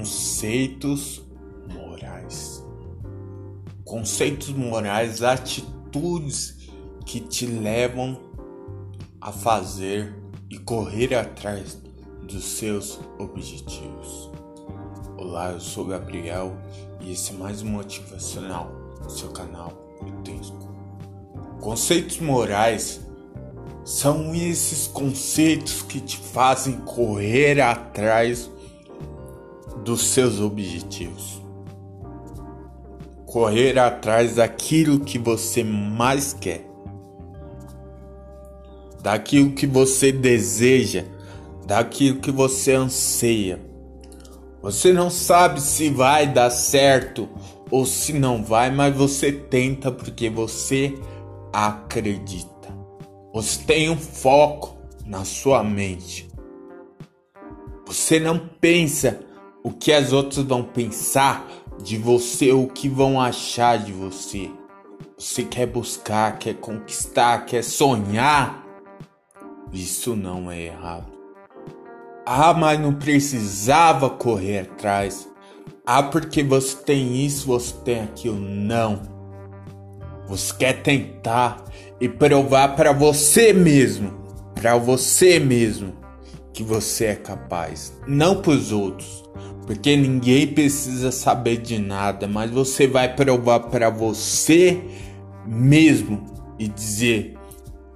conceitos morais. Conceitos morais, atitudes que te levam a fazer e correr atrás dos seus objetivos. Olá, eu sou Gabriel e esse é mais um motivacional, seu canal. Conceitos morais são esses conceitos que te fazem correr atrás dos seus objetivos. Correr atrás daquilo que você mais quer. Daquilo que você deseja, daquilo que você anseia. Você não sabe se vai dar certo ou se não vai, mas você tenta porque você acredita. Você tem um foco na sua mente. Você não pensa o que as outras vão pensar de você, o que vão achar de você. Você quer buscar, quer conquistar, quer sonhar. Isso não é errado. Ah, mas não precisava correr atrás. Ah, porque você tem isso, você tem aquilo. Não. Você quer tentar e provar para você mesmo, para você mesmo, que você é capaz, não para os outros, porque ninguém precisa saber de nada, mas você vai provar para você mesmo e dizer: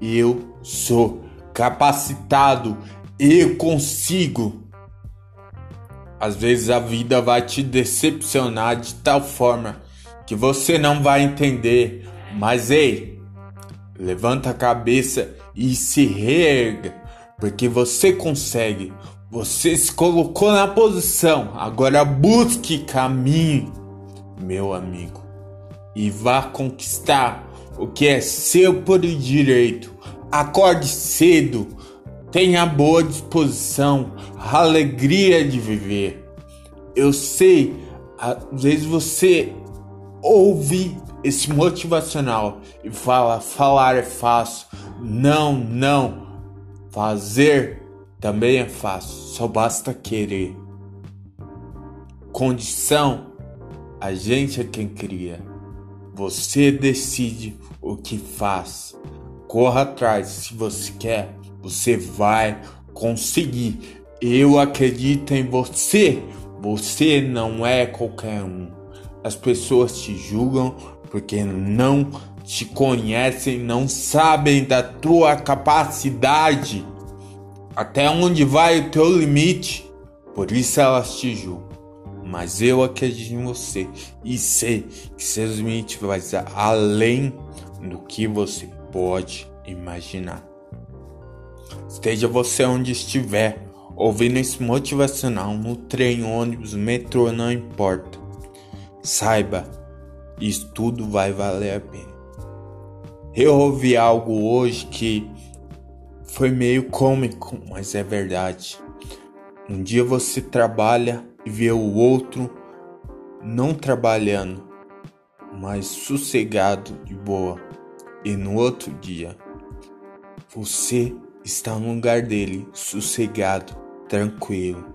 eu sou capacitado, eu consigo. Às vezes a vida vai te decepcionar de tal forma que você não vai entender mas ei, levanta a cabeça e se reerga, porque você consegue. Você se colocou na posição. Agora busque caminho, meu amigo, e vá conquistar o que é seu por direito. Acorde cedo, tenha boa disposição, alegria de viver. Eu sei, às vezes você ouve esse motivacional e fala: falar é fácil. Não, não. Fazer também é fácil, só basta querer. Condição, a gente é quem cria. Você decide o que faz. Corra atrás, se você quer, você vai conseguir. Eu acredito em você. Você não é qualquer um. As pessoas te julgam porque não te conhecem, não sabem da tua capacidade, até onde vai o teu limite, por isso elas te julgam. Mas eu acredito em você e sei que seus limites vão ser além do que você pode imaginar. Esteja você onde estiver, ouvindo esse motivacional no trem, ônibus, metrô, não importa. Saiba isso tudo vai valer a pena. Eu ouvi algo hoje que foi meio cômico, mas é verdade. Um dia você trabalha e vê o outro não trabalhando, mas sossegado de boa. E no outro dia você está no lugar dele, sossegado, tranquilo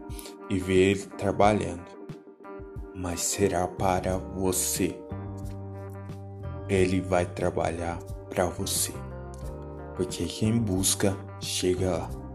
e vê ele trabalhando. Mas será para você ele vai trabalhar para você. Porque quem busca chega lá.